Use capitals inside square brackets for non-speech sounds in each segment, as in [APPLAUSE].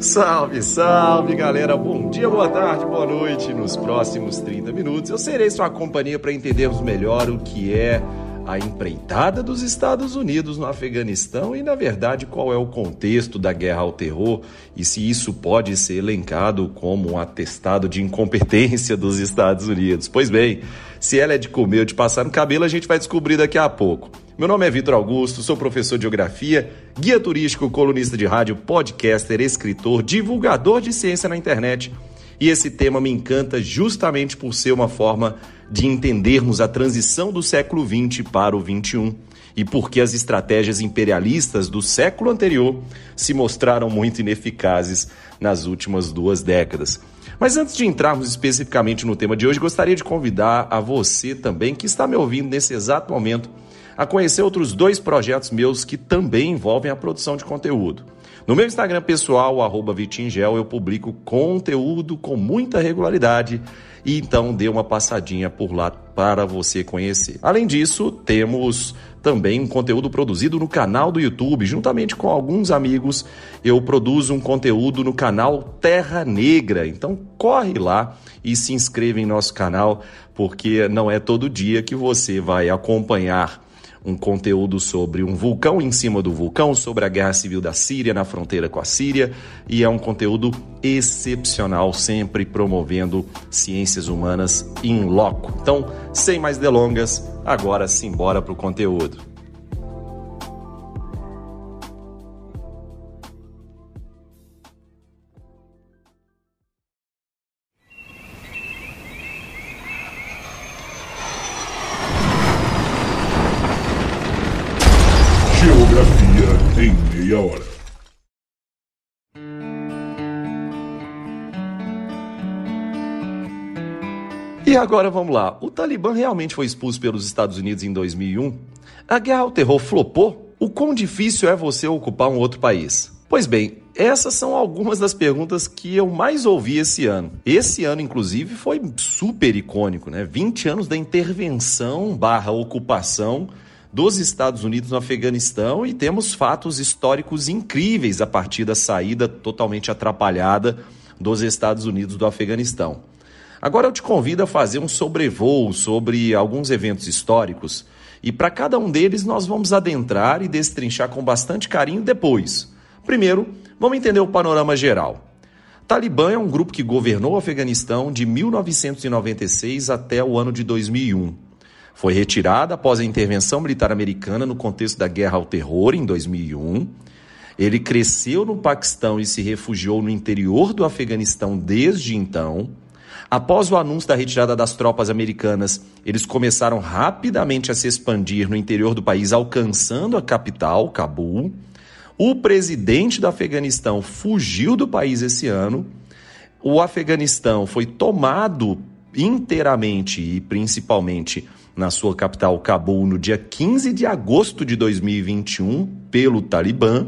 Salve, salve galera, bom dia, boa tarde, boa noite. Nos próximos 30 minutos eu serei sua companhia para entendermos melhor o que é a empreitada dos Estados Unidos no Afeganistão e, na verdade, qual é o contexto da guerra ao terror e se isso pode ser elencado como um atestado de incompetência dos Estados Unidos. Pois bem, se ela é de comer ou de passar no cabelo, a gente vai descobrir daqui a pouco. Meu nome é Vitor Augusto, sou professor de geografia, guia turístico, colunista de rádio, podcaster, escritor, divulgador de ciência na internet. E esse tema me encanta justamente por ser uma forma de entendermos a transição do século XX para o XXI e porque as estratégias imperialistas do século anterior se mostraram muito ineficazes nas últimas duas décadas. Mas antes de entrarmos especificamente no tema de hoje, gostaria de convidar a você também que está me ouvindo nesse exato momento a conhecer outros dois projetos meus que também envolvem a produção de conteúdo. No meu Instagram pessoal, Vitingel, eu publico conteúdo com muita regularidade e então dê uma passadinha por lá para você conhecer. Além disso, temos também um conteúdo produzido no canal do YouTube, juntamente com alguns amigos. Eu produzo um conteúdo no canal Terra Negra. Então corre lá e se inscreva em nosso canal, porque não é todo dia que você vai acompanhar um conteúdo sobre um vulcão em cima do vulcão, sobre a guerra civil da Síria na fronteira com a Síria, e é um conteúdo excepcional, sempre promovendo ciências humanas em loco. Então, sem mais delongas, agora simbora para o conteúdo. Agora vamos lá. O Talibã realmente foi expulso pelos Estados Unidos em 2001? A guerra ao terror flopou? O quão difícil é você ocupar um outro país? Pois bem, essas são algumas das perguntas que eu mais ouvi esse ano. Esse ano, inclusive, foi super icônico, né? 20 anos da intervenção barra ocupação dos Estados Unidos no Afeganistão e temos fatos históricos incríveis a partir da saída totalmente atrapalhada dos Estados Unidos do Afeganistão. Agora eu te convido a fazer um sobrevoo sobre alguns eventos históricos e para cada um deles nós vamos adentrar e destrinchar com bastante carinho depois. Primeiro, vamos entender o panorama geral. Talibã é um grupo que governou o Afeganistão de 1996 até o ano de 2001. Foi retirada após a intervenção militar americana no contexto da guerra ao terror em 2001. Ele cresceu no Paquistão e se refugiou no interior do Afeganistão desde então. Após o anúncio da retirada das tropas americanas, eles começaram rapidamente a se expandir no interior do país, alcançando a capital, Cabul. O presidente do Afeganistão fugiu do país esse ano. O Afeganistão foi tomado inteiramente e principalmente na sua capital Cabul no dia 15 de agosto de 2021 pelo Talibã.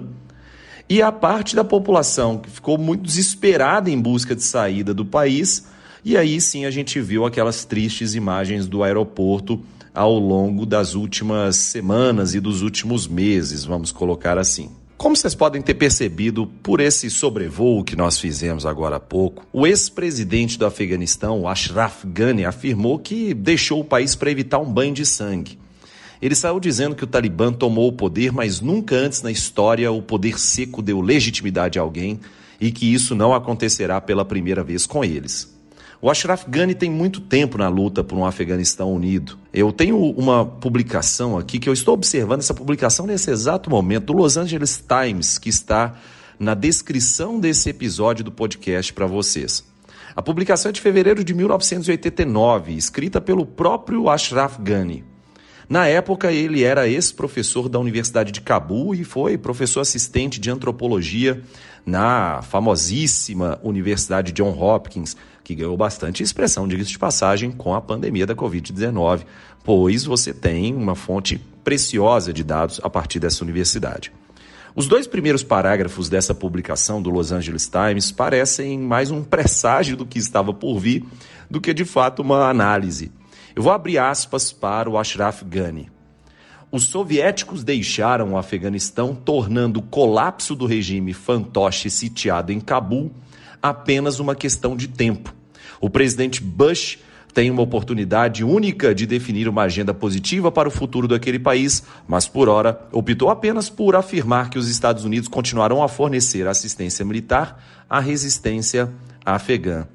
E a parte da população que ficou muito desesperada em busca de saída do país. E aí sim a gente viu aquelas tristes imagens do aeroporto ao longo das últimas semanas e dos últimos meses, vamos colocar assim. Como vocês podem ter percebido por esse sobrevoo que nós fizemos agora há pouco, o ex-presidente do Afeganistão, Ashraf Ghani, afirmou que deixou o país para evitar um banho de sangue. Ele saiu dizendo que o Talibã tomou o poder, mas nunca antes na história o poder seco deu legitimidade a alguém e que isso não acontecerá pela primeira vez com eles. O Ashraf Ghani tem muito tempo na luta por um Afeganistão unido. Eu tenho uma publicação aqui que eu estou observando essa publicação nesse exato momento do Los Angeles Times, que está na descrição desse episódio do podcast para vocês. A publicação é de fevereiro de 1989, escrita pelo próprio Ashraf Ghani. Na época, ele era ex-professor da Universidade de Cabul e foi professor assistente de antropologia na famosíssima Universidade John Hopkins, que ganhou bastante expressão, diga-se de passagem, com a pandemia da Covid-19, pois você tem uma fonte preciosa de dados a partir dessa universidade. Os dois primeiros parágrafos dessa publicação do Los Angeles Times parecem mais um presságio do que estava por vir do que de fato uma análise. Eu vou abrir aspas para o Ashraf Ghani. Os soviéticos deixaram o Afeganistão, tornando o colapso do regime fantoche sitiado em Cabul apenas uma questão de tempo. O presidente Bush tem uma oportunidade única de definir uma agenda positiva para o futuro daquele país, mas por hora optou apenas por afirmar que os Estados Unidos continuarão a fornecer assistência militar à resistência afegã.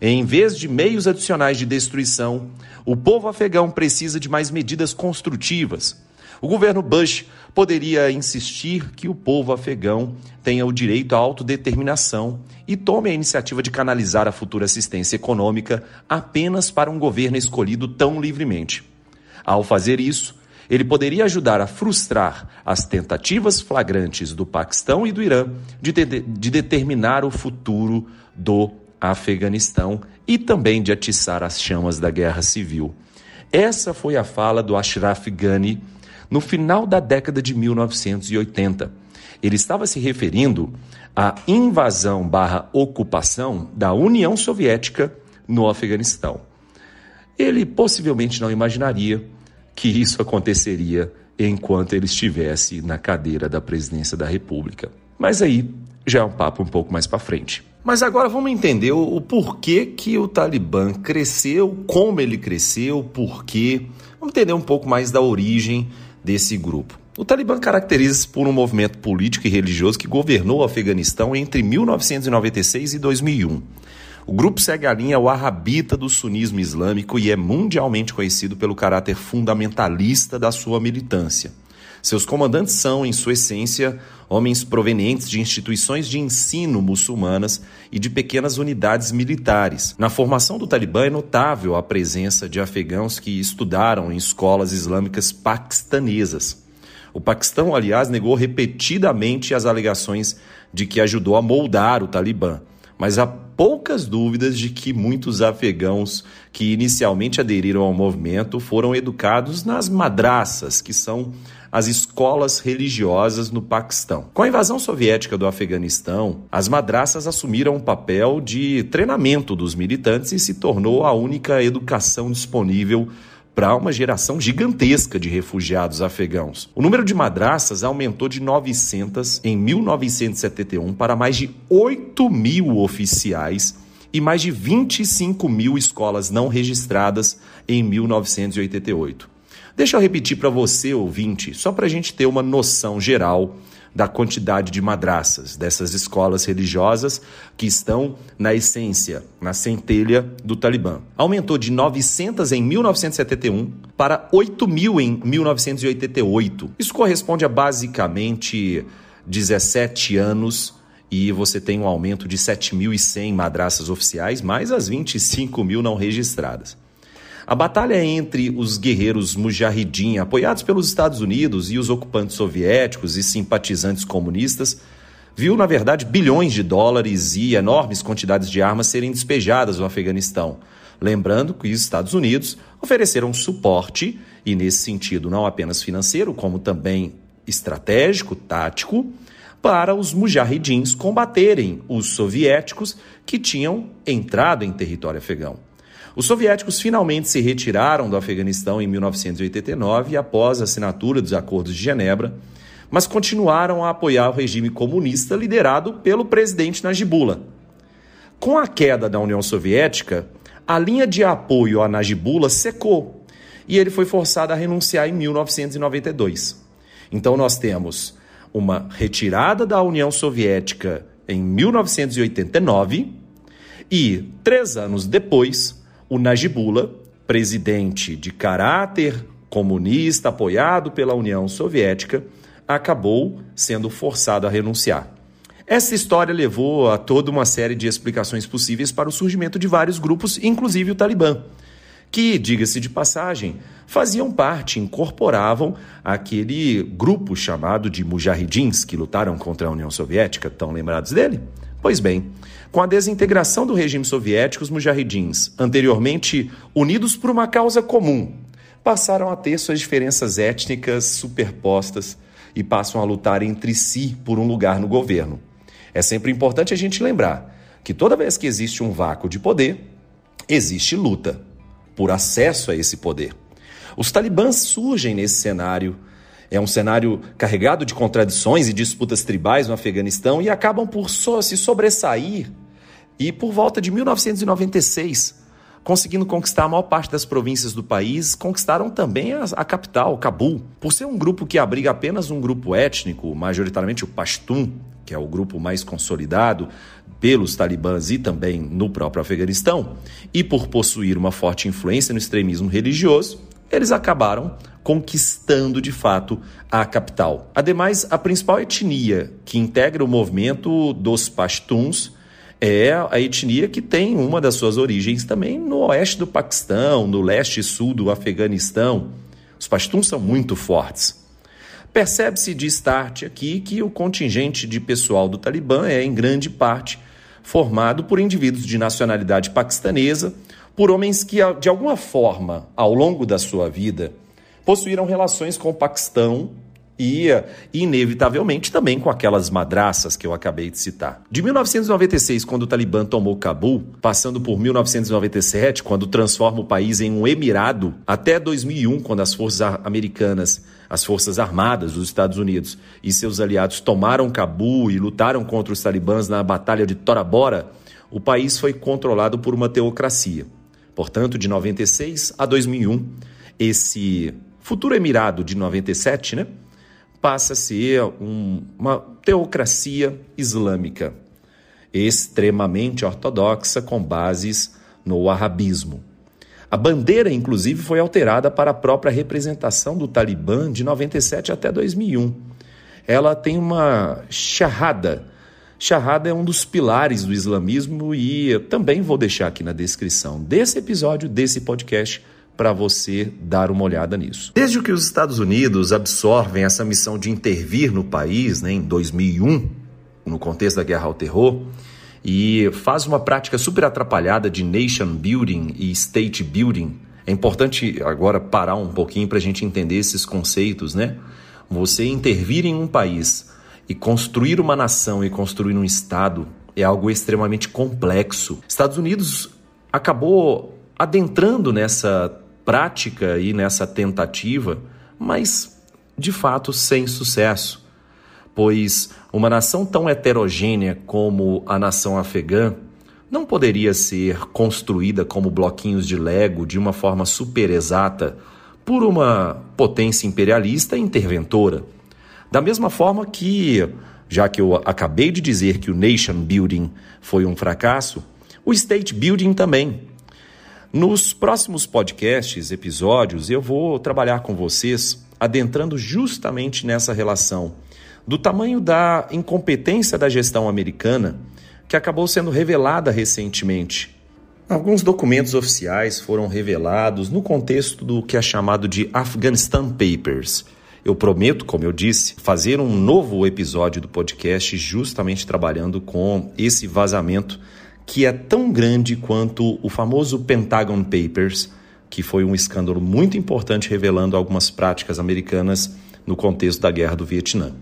Em vez de meios adicionais de destruição, o povo afegão precisa de mais medidas construtivas. O governo Bush poderia insistir que o povo afegão tenha o direito à autodeterminação e tome a iniciativa de canalizar a futura assistência econômica apenas para um governo escolhido tão livremente. Ao fazer isso, ele poderia ajudar a frustrar as tentativas flagrantes do Paquistão e do Irã de, de, de determinar o futuro do Afeganistão e também de atiçar as chamas da guerra civil. Essa foi a fala do Ashraf Ghani no final da década de 1980. Ele estava se referindo à invasão barra ocupação da União Soviética no Afeganistão. Ele possivelmente não imaginaria que isso aconteceria enquanto ele estivesse na cadeira da presidência da República. Mas aí já é um papo um pouco mais para frente. Mas agora vamos entender o, porquê que o Talibã cresceu, como ele cresceu, porquê. Vamos entender um pouco mais da origem desse grupo. O Talibã caracteriza-se por um movimento político e religioso que governou o Afeganistão entre 1996 e 2001. O grupo segue a linha wahhabita do sunismo islâmico e é mundialmente conhecido pelo caráter fundamentalista da sua militância. Seus comandantes são, em sua essência, homens provenientes de instituições de ensino muçulmanas e de pequenas unidades militares. Na formação do Talibã é notável a presença de afegãos que estudaram em escolas islâmicas paquistanesas. O Paquistão, aliás, negou repetidamente as alegações de que ajudou a moldar o Talibã, mas há poucas dúvidas de que muitos afegãos que inicialmente aderiram ao movimento foram educados nas madraças, que são as escolas religiosas no Paquistão. Com a invasão soviética do Afeganistão, as madraças assumiram o papel de treinamento dos militantes e se tornou a única educação disponível para uma geração gigantesca de refugiados afegãos. O número de madraças aumentou de 900 em 1971 para mais de 8 mil oficiais e mais de 25 mil escolas não registradas em 1988. Deixa eu repetir para você, ouvinte, só para a gente ter uma noção geral da quantidade de madraças dessas escolas religiosas que estão na essência, na centelha do Talibã. Aumentou de 900 em 1971 para 8 mil em 1988. Isso corresponde a basicamente 17 anos e você tem um aumento de 7.100 madraças oficiais, mais as 25 mil não registradas. A batalha entre os guerreiros Mujahideen, apoiados pelos Estados Unidos, e os ocupantes soviéticos e simpatizantes comunistas, viu, na verdade, bilhões de dólares e enormes quantidades de armas serem despejadas no Afeganistão. Lembrando que os Estados Unidos ofereceram suporte, e nesse sentido não apenas financeiro, como também estratégico, tático, para os mujahidins combaterem os soviéticos que tinham entrado em território afegão. Os soviéticos finalmente se retiraram do Afeganistão em 1989 após a assinatura dos Acordos de Genebra, mas continuaram a apoiar o regime comunista liderado pelo presidente Najibullah. Com a queda da União Soviética, a linha de apoio a Najibullah secou e ele foi forçado a renunciar em 1992. Então nós temos uma retirada da União Soviética em 1989 e, três anos depois, o Najibullah, presidente de caráter comunista apoiado pela União Soviética, acabou sendo forçado a renunciar. Essa história levou a toda uma série de explicações possíveis para o surgimento de vários grupos, inclusive o Talibã, que, diga-se de passagem, faziam parte, incorporavam aquele grupo chamado de Mujahidins que lutaram contra a União Soviética. Estão lembrados dele? Pois bem, com a desintegração do regime soviético, os mujahidins, anteriormente unidos por uma causa comum, passaram a ter suas diferenças étnicas superpostas e passam a lutar entre si por um lugar no governo. É sempre importante a gente lembrar que toda vez que existe um vácuo de poder, existe luta por acesso a esse poder. Os talibãs surgem nesse cenário É um cenário carregado de contradições e disputas tribais no Afeganistão e acabam por so se sobressair e por volta de 1996, conseguindo conquistar a maior parte das províncias do país, conquistaram também a, a, capital, Cabul. Por ser um grupo que abriga apenas um grupo étnico, majoritariamente o Pashtun, que é o grupo mais consolidado pelos talibãs e também no próprio Afeganistão, e por possuir uma forte influência no extremismo religioso, eles acabaram conquistando de fato a capital. Ademais, a principal etnia que integra o movimento dos Pashtuns é a etnia que tem uma das suas origens também no oeste do Paquistão, no leste e sul do Afeganistão. Os Pashtuns são muito fortes. Percebe-se de start aqui que o contingente de pessoal do Talibã é, em grande parte, formado por indivíduos de nacionalidade paquistanesa, por homens que, de alguma forma, ao longo da sua vida, possuíram relações com o Paquistão e, inevitavelmente, também com aquelas madraças que eu acabei de citar. De 1996, quando o Talibã tomou Cabul, passando por 1997, quando transforma o país em um emirado, até 2001, quando as forças americanas, as forças armadas dos Estados Unidos e seus aliados tomaram Cabul e lutaram contra os talibãs na Batalha de Tora Bora, o país foi controlado por uma teocracia. Portanto, de 96 a 2001, esse futuro emirado de 97, né? passa a ser um, uma teocracia islâmica extremamente ortodoxa com bases no arabismo. A bandeira, inclusive, foi alterada para a própria representação do Talibã de 97 até 2001. Ela tem uma charrada. Charrada é um dos pilares do islamismo e também vou deixar aqui na descrição desse episódio, desse podcast, para você dar uma olhada nisso. Desde que os Estados Unidos absorvem essa missão de intervir no país, né, em 2001, no contexto da guerra ao terror, e faz uma prática super atrapalhada de nation building e state building. É importante agora parar um pouquinho para a gente entender esses conceitos, né? Você intervir em um país e construir uma nação e construir um estado é algo extremamente complexo. Estados Unidos acabou adentrando nessa prática e nessa tentativa, mas de fato sem sucesso, pois uma nação tão heterogênea como a nação afegã não poderia ser construída como bloquinhos de Lego de uma forma super exata por uma potência imperialista interventora. Da mesma forma que, já que eu acabei de dizer que o nation building foi um fracasso, o state building também. Nos próximos podcasts, episódios, eu vou trabalhar com vocês adentrando justamente nessa relação do tamanho da incompetência da gestão americana que acabou sendo revelada recentemente. Alguns documentos oficiais foram revelados no contexto do que é chamado de Afghanistan Papers. Eu prometo, como eu disse, fazer um novo episódio do podcast justamente trabalhando com esse vazamento que é tão grande quanto o famoso Pentagon Papers, que foi um escândalo muito importante revelando algumas práticas americanas no contexto da guerra do Vietnã.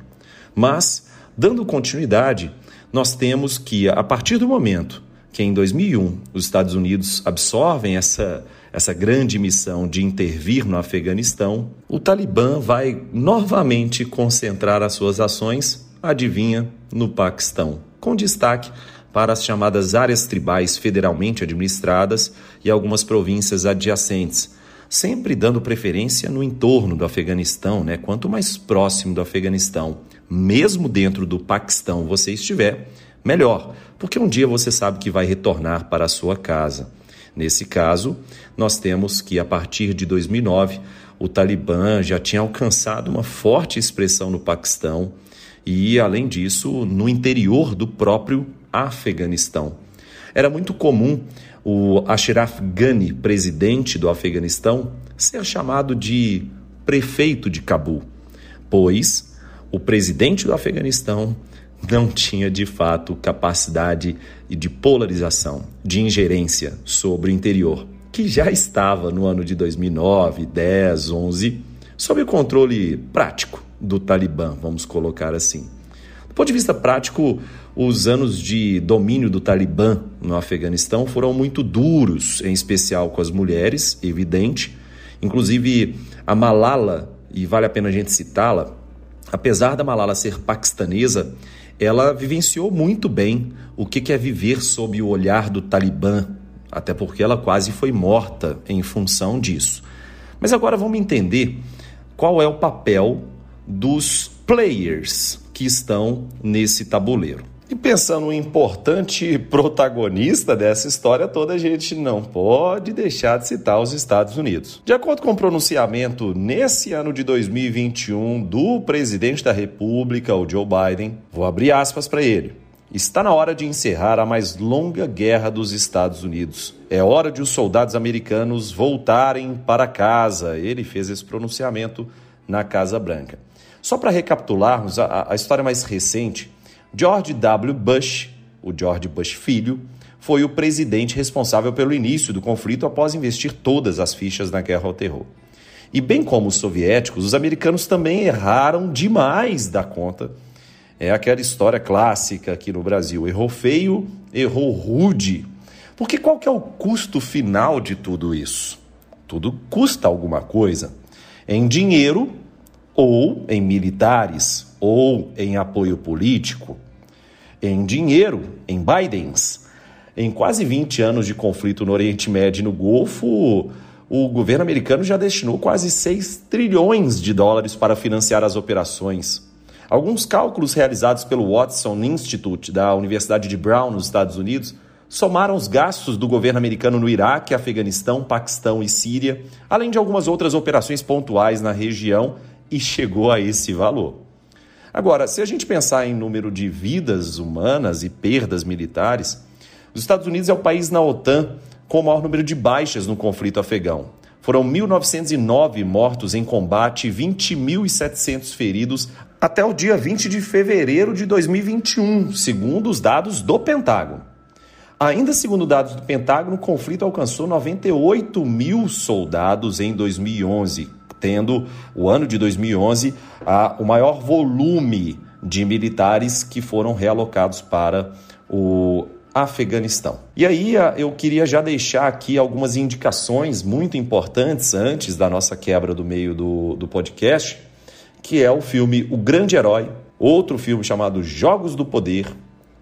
Mas, dando continuidade, nós temos que, a partir do momento que em 2001 os Estados Unidos absorvem essa, essa grande missão de intervir no Afeganistão, o Talibã vai novamente concentrar as suas ações, adivinha, no Paquistão, com destaque para as chamadas áreas tribais federalmente administradas e algumas províncias adjacentes, sempre dando preferência no entorno do Afeganistão, né? Quanto mais próximo do Afeganistão, mesmo dentro do Paquistão você estiver, melhor, porque um dia você sabe que vai retornar para a sua casa. Nesse caso, nós temos que a partir de 2009 o Talibã já tinha alcançado uma forte expressão no Paquistão e, além disso, no interior do próprio Afeganistão. Era muito comum o Ashraf Ghani, presidente do Afeganistão, ser chamado de prefeito de Cabul, pois o presidente do Afeganistão não [LAUGHS] tinha de fato capacidade de polarização, de ingerência sobre o interior, que já estava no ano de 2009, 10, 11, sob o controle prático do Talibã, vamos colocar assim. Ponto de vista prático, os anos de domínio do Talibã no Afeganistão foram muito duros, em especial com as mulheres, evidente. Inclusive, a Malala e vale a pena a gente citá-la, apesar da Malala ser paquistanesa, ela vivenciou muito bem o que é viver sob o olhar do Talibã, até porque ela quase foi morta em função disso. Mas agora vamos entender qual é o papel dos players que estão nesse tabuleiro. E pensando no importante protagonista dessa história toda, a gente não pode deixar de citar os Estados Unidos. De acordo com o pronunciamento nesse ano de 2021 do presidente da República, o Joe Biden, vou abrir aspas para ele. Está na hora de encerrar a mais longa guerra dos Estados Unidos. É hora de os soldados americanos voltarem para casa. Ele fez esse pronunciamento na Casa Branca. Só para recapitularmos a, a história mais recente, George W. Bush, o George Bush filho, foi o presidente responsável pelo início do conflito após investir todas as fichas na guerra ao terror. E bem como os soviéticos, os americanos também erraram demais da conta. É aquela história clássica aqui no Brasil: errou feio, errou rude. Porque qual que é o custo final de tudo isso? Tudo custa alguma coisa. Em dinheiro, ou em militares, ou em apoio político, em dinheiro, em Bidens. Em quase 20 anos de conflito no Oriente Médio e no Golfo, o governo americano já destinou quase 6 trilhões de dólares para financiar as operações. Alguns cálculos realizados pelo Watson Institute da Universidade de Brown, nos Estados Unidos, somaram os gastos do governo americano no Iraque, Afeganistão, Paquistão e Síria, além de algumas outras operações pontuais na região, e chegou a esse valor. Agora, se a gente pensar em número de vidas humanas e perdas militares, os Estados Unidos é o país na OTAN com o maior número de baixas no conflito afegão. Foram 1.909 mortos em combate e 20.700 feridos até o dia 20 de fevereiro de 2021, segundo os dados do Pentágono. Ainda segundo dados do Pentágono, o conflito alcançou 98 mil soldados em 2011, tendo o ano de 2011 a, o maior volume de militares que foram realocados para o Afeganistão. E aí eu queria já deixar aqui algumas indicações muito importantes antes da nossa quebra do meio do, do podcast, que é o filme O Grande Herói, outro filme chamado Jogos do Poder,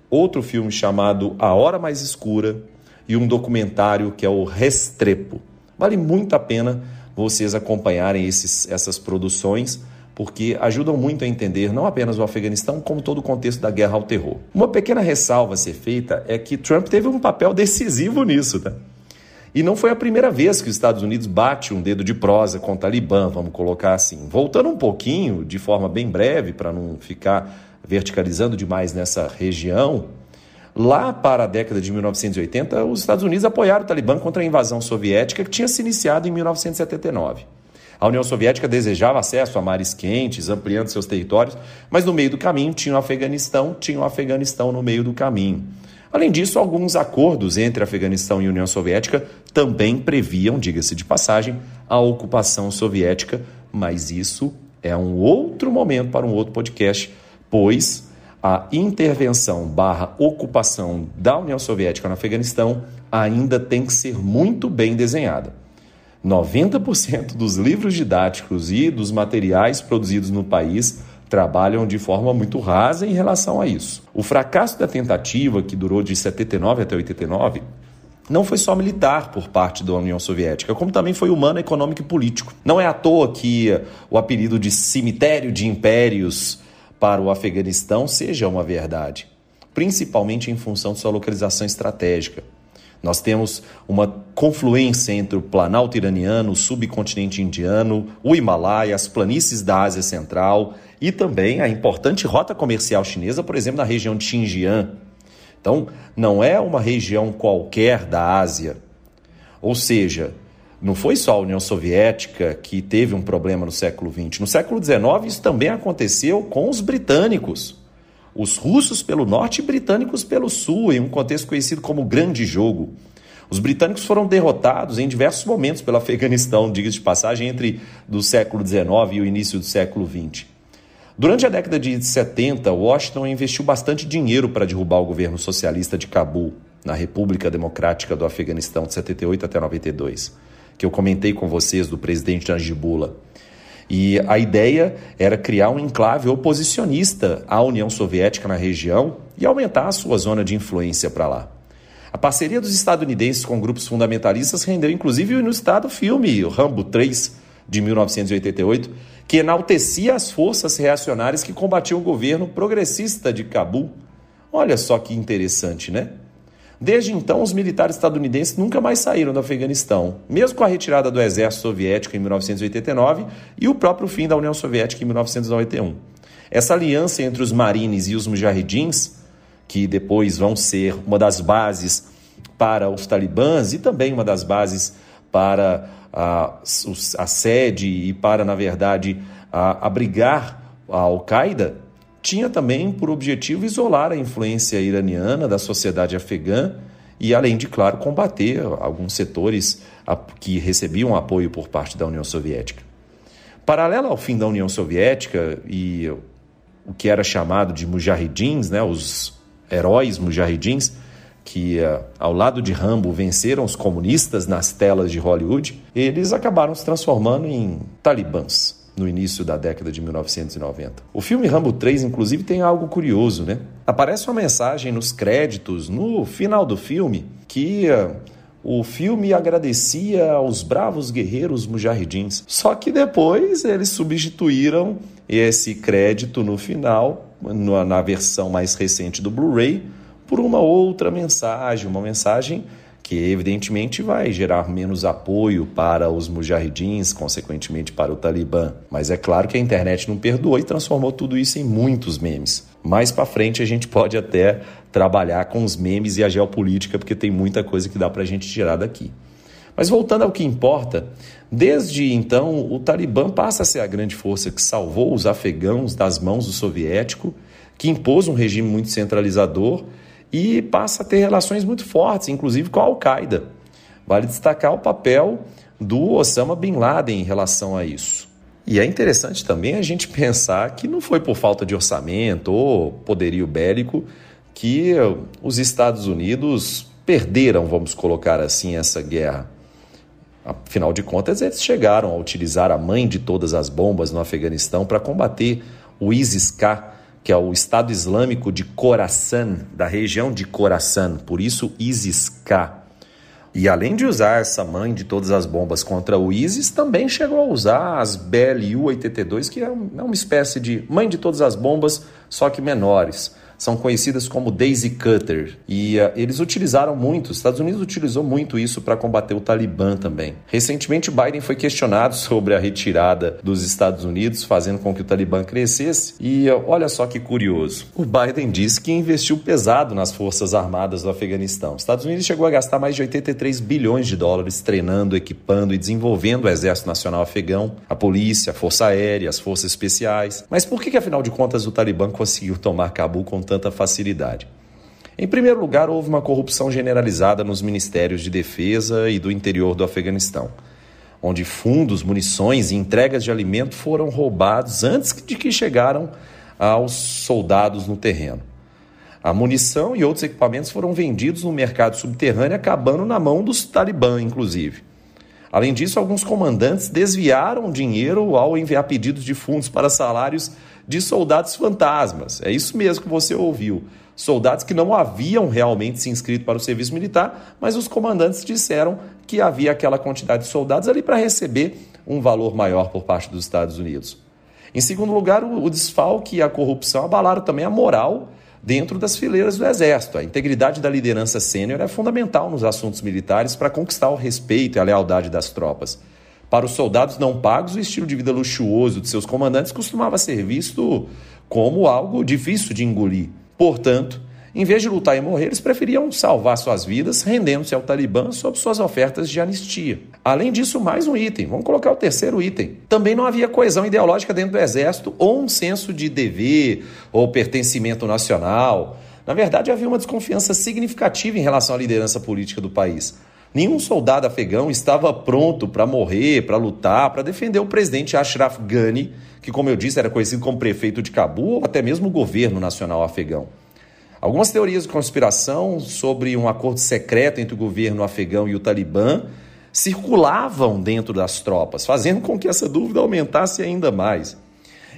outro filme chamado A Hora Mais Escura e um documentário que é o Restrepo. Vale muito a pena vocês acompanharem esses, essas produções, porque ajudam muito a entender não apenas o Afeganistão, como todo o contexto da guerra ao terror. Uma pequena ressalva a ser feita é que Trump teve um papel decisivo nisso, tá? E não foi a primeira vez que os Estados Unidos bate um dedo de prosa com o Talibã, vamos colocar assim. Voltando um pouquinho, de forma bem breve, para não ficar verticalizando demais nessa região, Lá para a década de 1980, os Estados Unidos apoiaram o Talibã contra a invasão soviética que tinha se iniciado em 1979. A União Soviética desejava acesso a mares quentes, ampliando seus territórios, mas no meio do caminho tinha o Afeganistão, tinha o Afeganistão no meio do caminho. Além disso, alguns acordos entre Afeganistão e União Soviética também previam, diga-se de passagem, a ocupação soviética, mas isso é um outro momento para um outro podcast, pois a intervenção barra ocupação da União Soviética no Afeganistão ainda tem que ser muito bem desenhada. 90% dos livros didáticos e dos materiais produzidos no país trabalham de forma muito rasa em relação a isso. O fracasso da tentativa, que durou de 79 até 89, não foi só militar por parte da União Soviética, como também foi humano, econômico e político. Não é à toa que o apelido de cemitério de impérios para o Afeganistão seja uma verdade, principalmente em função de sua localização estratégica. Nós temos uma confluência entre o Planalto iraniano, o subcontinente indiano, o Himalaia, as planícies da Ásia Central e também a importante rota comercial chinesa, por exemplo, na região de Xinjiang. Então, não é uma região qualquer da Ásia. Ou seja, não foi só a União Soviética que teve um problema no século XX. No século XIX, isso também aconteceu com os britânicos. Os russos pelo norte e britânicos pelo sul, em um contexto conhecido como Grande Jogo. Os britânicos foram derrotados em diversos momentos pelo Afeganistão, diga-se de passagem, entre do século XIX e o início do século XX. Durante a década de 70, Washington investiu bastante dinheiro para derrubar o governo socialista de Cabul, na República Democrática do Afeganistão, de 78 até 92 que eu comentei com vocês do presidente Najibullah. E a ideia era criar um enclave oposicionista à União Soviética na região e aumentar a sua zona de influência para lá. A parceria dos estadunidenses com grupos fundamentalistas rendeu inclusive o inusitado filme Rambo 3, de 1988, que enaltecia as forças reacionárias que combatiam o governo progressista de Cabul. Olha só que interessante, né? Desde então, os militares estadunidenses nunca mais saíram do Afeganistão, mesmo com a retirada do exército soviético em 1989 e o próprio fim da União Soviética em 1991. Essa aliança entre os marines e os mujahidins, que depois vão ser uma das bases para os talibãs e também uma das bases para a, a sede e para, na verdade, a, abrigar a Al-Qaeda, tinha também por objetivo isolar a influência iraniana da sociedade afegã e, além de, claro, combater alguns setores que recebiam apoio por parte da União Soviética. Paralelo ao fim da União Soviética e o que era chamado de mujahidins, né, os heróis mujahidins, que ao lado de Rambo venceram os comunistas nas telas de Hollywood, eles acabaram se transformando em talibãs no início da década de 1990. O filme Rambo 3, inclusive, tem algo curioso, né? Aparece uma mensagem nos créditos, no final do filme, que uh, o filme agradecia aos bravos guerreiros mujahidins. Só que depois eles substituíram esse crédito no final, na versão mais recente do Blu-ray, por uma outra mensagem, uma mensagem que evidentemente vai gerar menos apoio para os mujahidins, consequentemente para o Talibã. Mas é claro que a internet não perdoou e transformou tudo isso em muitos memes. Mais para frente a gente pode até trabalhar com os memes e a geopolítica, porque tem muita coisa que dá para a gente tirar daqui. Mas voltando ao que importa, desde então o Talibã passa a ser a grande força que salvou os afegãos das mãos do soviético, que impôs um regime muito centralizador e passa a ter relações muito fortes, inclusive com a Al-Qaeda. Vale destacar o papel do Osama Bin Laden em relação a isso. E é interessante também a gente pensar que não foi por falta de orçamento ou poderio bélico que os Estados Unidos perderam, vamos colocar assim, essa guerra. Afinal de contas, eles chegaram a utilizar a mãe de todas as bombas no Afeganistão para combater o ISIS-K, que é o Estado Islâmico de Khorasan, da região de Khorasan, por isso ISIS-K. E além de usar essa mãe de todas as bombas contra o ISIS, também chegou a usar as BLU-82, que é, é uma espécie de mãe de todas as bombas, só que menores são conhecidas como Daisy Cutter. E uh, eles utilizaram muito, os Estados Unidos utilizou muito isso para combater o Talibã também. Recentemente, Biden foi questionado [LAUGHS] sobre a retirada dos Estados Unidos, fazendo com que o Talibã crescesse. E uh, olha só que curioso: o Biden disse que investiu pesado nas Forças Armadas do Afeganistão. Os Estados Unidos chegou a gastar mais de 83 bilhões de dólares treinando, equipando e desenvolvendo o Exército Nacional Afegão, a polícia, a Força Aérea, as Forças Especiais. Mas por que, que afinal de contas, o Talibã conseguiu tomar Cabul com tanta facilidade. Em primeiro lugar, houve uma corrupção generalizada nos ministérios de defesa e do interior do Afeganistão, onde fundos, munições e entregas de alimento foram roubados antes de que chegaram aos soldados no terreno. A munição e outros equipamentos foram vendidos no mercado subterrâneo, acabando na mão dos talibã, inclusive. Além disso, alguns comandantes desviaram dinheiro ao enviar pedidos de fundos para salários de soldados fantasmas. É isso mesmo que você ouviu. Soldados que não haviam realmente se inscrito para o serviço militar, mas os comandantes disseram que havia aquela quantidade de soldados ali para receber um valor maior por parte dos Estados Unidos. Em segundo lugar, o desfalque e a corrupção abalaram também a moral dentro das fileiras do Exército. A integridade da liderança sênior é fundamental nos assuntos militares para conquistar o respeito e a lealdade das tropas. Para os soldados não pagos, o estilo de vida luxuoso de seus comandantes costumava ser visto como algo difícil de engolir. Portanto, em vez de lutar e morrer, eles preferiam salvar suas vidas rendendo-se ao Talibã sob suas ofertas de anistia. Além disso, mais um item, vamos colocar o terceiro item. Também não havia coesão ideológica dentro do exército ou um senso de dever ou pertencimento nacional. Na verdade, havia uma desconfiança significativa em relação à liderança política do país. Nenhum soldado afegão estava pronto para morrer, para lutar, para defender o presidente Ashraf Ghani, que, como eu disse, era conhecido como prefeito de Cabul ou até mesmo o governo nacional afegão. Algumas teorias de conspiração sobre um acordo secreto entre o governo afegão e o Talibã circulavam dentro das tropas, fazendo com que essa dúvida aumentasse ainda mais.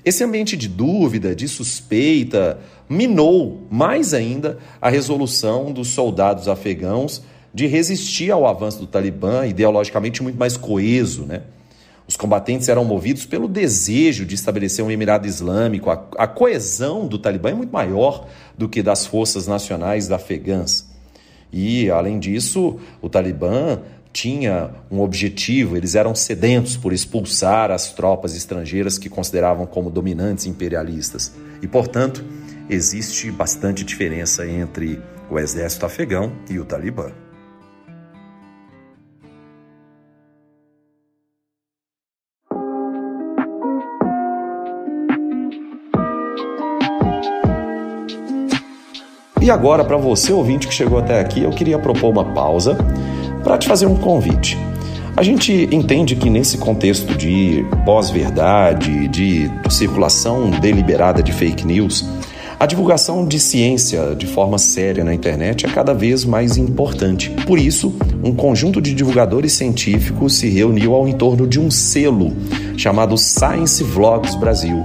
Esse ambiente de dúvida, de suspeita, minou mais ainda a resolução dos soldados afegãos de resistir ao avanço do Talibã, ideologicamente muito mais coeso, né? Os combatentes eram movidos pelo desejo de estabelecer um Emirado Islâmico. A, a, coesão do Talibã é muito maior do que das forças nacionais afegãs. E, além disso, o Talibã tinha um objetivo, eles eram sedentos por expulsar as tropas estrangeiras que consideravam como dominantes imperialistas. E, portanto, existe bastante diferença entre o exército afegão e o Talibã. E agora, para você ouvinte que chegou até aqui, eu queria propor uma pausa para te fazer um convite. A gente entende que nesse contexto de pós-verdade, de circulação deliberada de fake news, a divulgação de ciência de forma séria na internet é cada vez mais importante. Por isso, um conjunto de divulgadores científicos se reuniu ao entorno de um selo chamado Science Vlogs Brasil.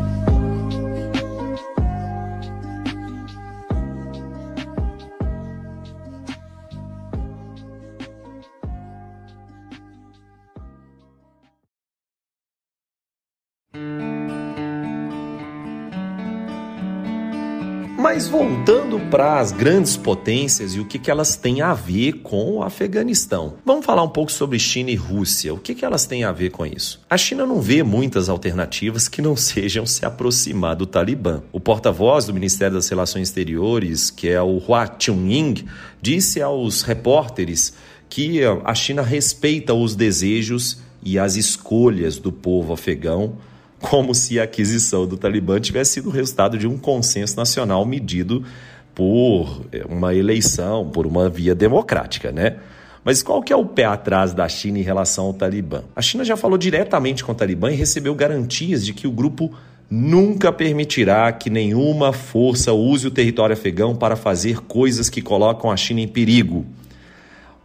Para as grandes potências e o que, que elas têm a ver com o Afeganistão. Vamos falar um pouco sobre China e Rússia. O que, que elas têm a ver com isso? A China não vê muitas alternativas que não [LAUGHS] sejam se aproximar do Talibã. O porta-voz do Ministério das Relações Exteriores, que é o Hua Chunying, disse aos repórteres que a China respeita os desejos e as escolhas do povo afegão como se a aquisição do Talibã tivesse sido o resultado de um consenso nacional medido por é, uma eleição, por uma via democrática, né? Mas qual que é o pé atrás da China em relação ao Talibã? A China já falou diretamente com o Talibã e recebeu garantias de que o grupo nunca permitirá que nenhuma força use o território afegão para fazer coisas que colocam a China em perigo.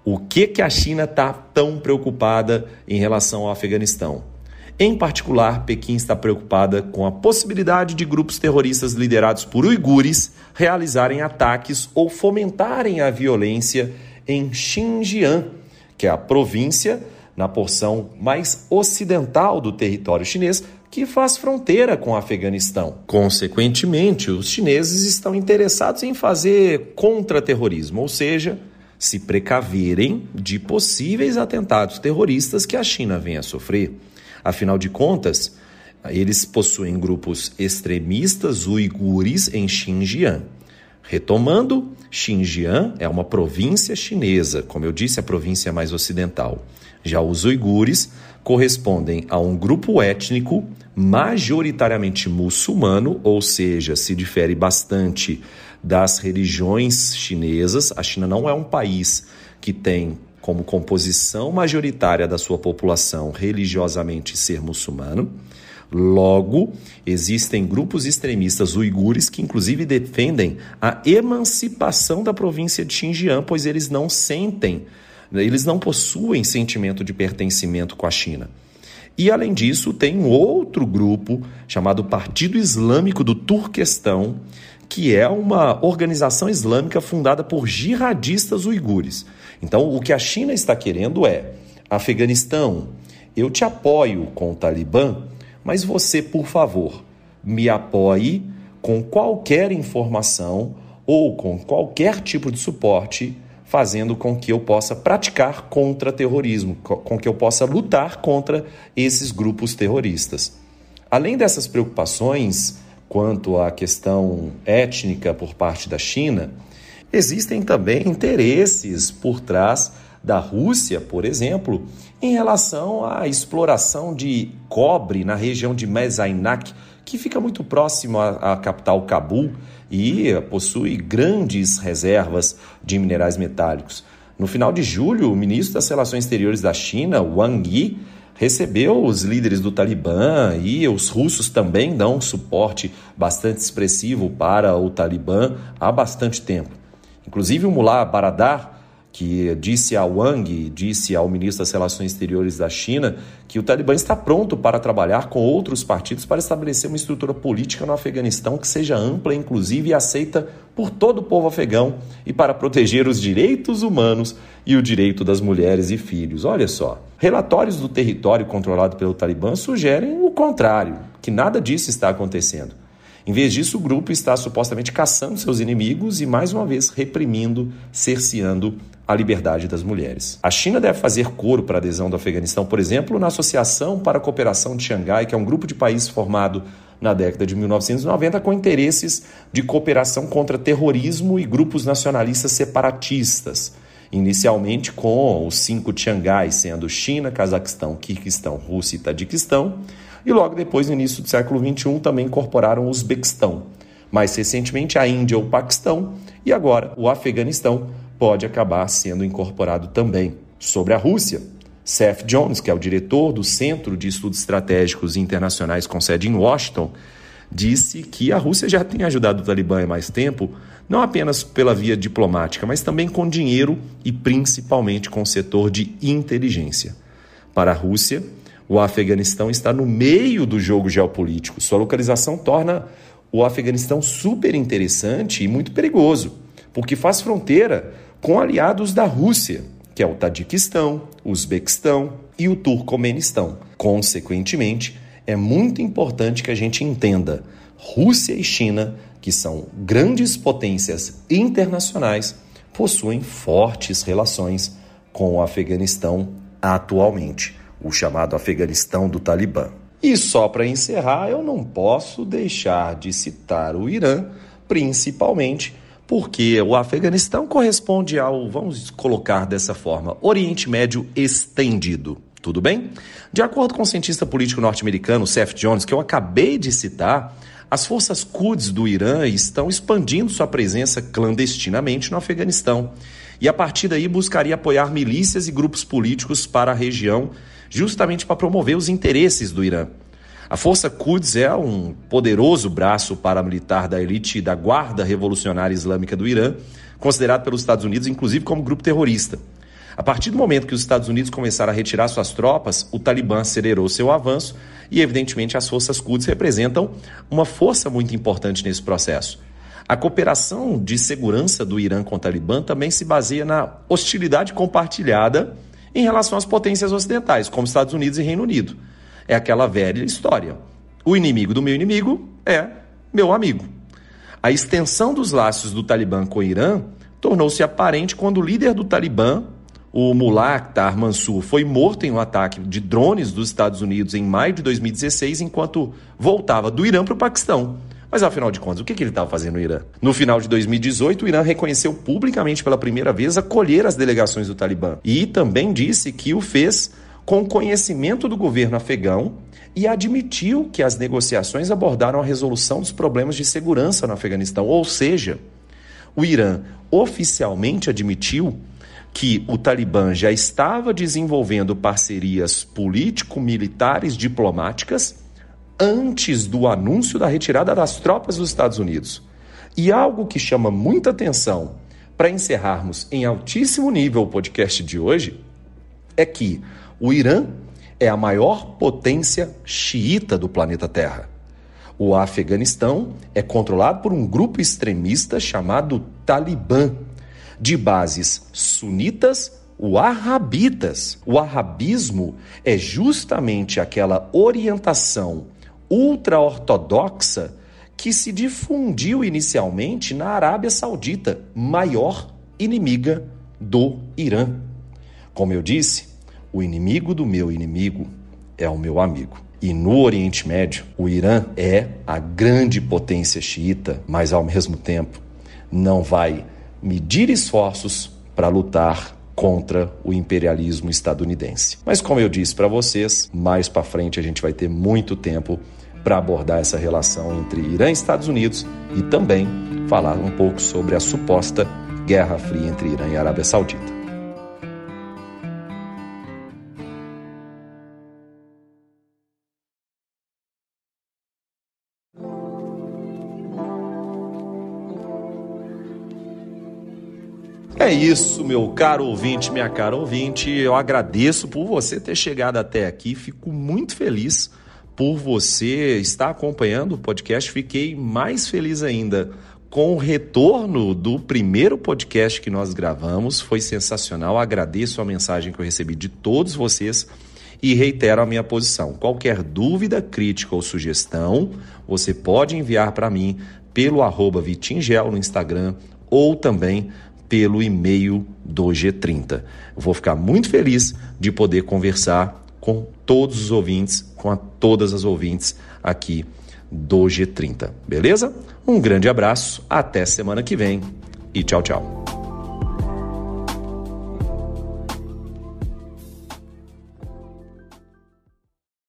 O que que a China está tão preocupada em relação ao Afeganistão? Em particular, Pequim está preocupada com a possibilidade de grupos terroristas liderados por uigures realizarem ataques ou fomentarem a violência em Xinjiang, que é a província na porção mais ocidental do território chinês que faz fronteira com o Afeganistão. Consequentemente, os chineses estão interessados em fazer contra-terrorismo, ou seja, se precaverem de possíveis atentados terroristas que a China venha a sofrer. Afinal de contas, eles possuem grupos extremistas uigures em Xinjiang. Retomando, Xinjiang é uma província chinesa, como eu disse, a província mais ocidental. Já os uigures correspondem a um grupo étnico majoritariamente muçulmano, ou seja, se difere bastante das religiões chinesas. A China não é um país que tem como composição majoritária da sua população religiosamente ser muçulmano. Logo, existem grupos extremistas uigures que, inclusive, defendem a emancipação da província de Xinjiang, pois eles não sentem, eles não possuem sentimento de pertencimento com a China. E, além disso, tem um outro grupo chamado Partido Islâmico do Turquestão, que é uma organização islâmica fundada por jihadistas uigures. Então, o que a China está querendo é: Afeganistão, eu te apoio com o Talibã, mas você, por favor, me apoie com qualquer informação ou com qualquer tipo de suporte, fazendo com que eu possa praticar contra-terrorismo, com que eu possa lutar contra esses grupos terroristas. Além dessas preocupações quanto à questão étnica por parte da China, existem também interesses por trás da Rússia, por exemplo, em relação à exploração de cobre na região de Mezainak, que fica muito próximo à, capital Cabul e possui grandes reservas de minerais metálicos. No final de julho, o ministro das Relações Exteriores da China, Wang Yi, recebeu os líderes do Talibã e os russos também dão suporte bastante expressivo para o Talibã há bastante tempo. Inclusive o Mullah Baradar, que disse a Wang, disse ao ministro das Relações Exteriores da China, que o Talibã está pronto para trabalhar com outros partidos para estabelecer uma estrutura política no Afeganistão que seja ampla, inclusive e aceita por todo o povo afegão e para proteger os direitos humanos e o direito das mulheres e filhos. Olha só, relatórios do território controlado pelo Talibã sugerem o contrário, que nada disso está acontecendo. Em vez disso, o grupo está supostamente caçando seus inimigos e, mais uma vez, reprimindo, cerceando a liberdade das mulheres. A China deve fazer coro para a adesão do Afeganistão, por exemplo, na Associação para a Cooperação de Xangai, que é um grupo de países formado na década de 1990 com interesses de cooperação contra terrorismo e grupos nacionalistas separatistas. Inicialmente com os cinco Xangai, sendo China, Cazaquistão, Kirguistão, Rússia e Tadiquistão, e logo depois, no início do século XXI, também incorporaram o Uzbequistão. Mais recentemente, a Índia, o Paquistão e agora o Afeganistão, pode acabar sendo incorporado também. Sobre a Rússia, Seth Jones, que é o diretor do Centro de Estudos Estratégicos Internacionais com sede em Washington, disse que a Rússia já tem ajudado o Talibã há mais tempo, não apenas pela via diplomática, mas também com dinheiro e principalmente com o setor de inteligência. Para a Rússia, o Afeganistão está no meio do jogo geopolítico. Sua localização torna o Afeganistão super interessante e muito perigoso, porque faz fronteira com aliados da Rússia, que é o Tadiquistão, o Uzbequistão e o Turcomenistão. Consequentemente, é muito importante que a gente entenda: Rússia e China, que são grandes potências internacionais, possuem fortes relações com o Afeganistão atualmente, o chamado Afeganistão do Talibã. E só para encerrar, eu não posso deixar de citar o Irã, principalmente porque o Afeganistão corresponde ao, vamos colocar dessa forma, Oriente Médio estendido. Tudo bem? De acordo com o cientista político norte-americano Seth Jones, que eu acabei de citar, as forças Quds do Irã estão expandindo sua presença clandestinamente no Afeganistão e a partir daí buscaria apoiar milícias e grupos políticos para a região, justamente para promover os interesses do Irã. A Força Quds é um poderoso braço paramilitar da elite da Guarda Revolucionária Islâmica do Irã, considerado pelos Estados Unidos inclusive como grupo terrorista. A partir do momento que os Estados Unidos começaram a retirar suas tropas, o Talibã acelerou seu avanço e, evidentemente, as forças Quds representam uma força muito importante nesse processo. A cooperação de segurança do Irã com o Talibã também se baseia na hostilidade compartilhada em relação às potências ocidentais, como Estados Unidos e Reino Unido. É aquela velha história. O inimigo do meu inimigo é meu amigo. A extensão dos laços do Talibã com o Irã tornou-se aparente quando o líder do Talibã, o Mullah Akhtar Mansur, foi morto em um ataque de drones dos Estados Unidos em maio de 2016, enquanto voltava do Irã para o Paquistão. Mas afinal de contas, o que, ele estava fazendo no Irã? No final de 2018, o Irã reconheceu publicamente pela primeira vez acolher as delegações do Talibã e também disse que o fez com conhecimento do governo afegão e admitiu que as negociações abordaram a resolução dos problemas de segurança no Afeganistão. Ou seja, o Irã oficialmente admitiu que o Talibã já estava desenvolvendo parcerias político-militares diplomáticas antes do anúncio da retirada das tropas dos Estados Unidos. E algo que chama muita atenção para encerrarmos em altíssimo nível o podcast de hoje é que o Irã é a maior potência xiita do planeta Terra. O Afeganistão é controlado por um grupo extremista chamado Talibã, de bases sunitas wahhabitas. O wahhabismo é justamente aquela orientação ultra-ortodoxa que se difundiu inicialmente na Arábia Saudita, maior inimiga do Irã. Como eu disse, o inimigo do meu inimigo é o meu amigo. E no Oriente Médio, o Irã é a grande potência xiita, mas ao mesmo tempo não vai medir esforços para lutar contra o imperialismo estadunidense. Mas como eu disse para vocês, mais para frente a gente vai ter muito tempo para abordar essa relação entre Irã e Estados Unidos e também falar um pouco sobre a suposta Guerra Fria entre Irã e Arábia Saudita. É isso, meu caro ouvinte, minha cara ouvinte. Eu agradeço por você ter chegado até aqui. Fico muito feliz por você estar acompanhando o podcast. Fiquei mais feliz ainda com o retorno do primeiro podcast que nós gravamos. Foi sensacional. Agradeço a mensagem que eu recebi de todos vocês e reitero a minha posição. Qualquer dúvida, crítica ou sugestão, você pode enviar para mim pelo arroba Vitingel no Instagram ou também pelo e-mail do G30. Eu vou ficar muito feliz de poder conversar com todos os ouvintes, com a, todas as ouvintes aqui do G30, beleza? Um grande abraço, até semana que vem e tchau, tchau.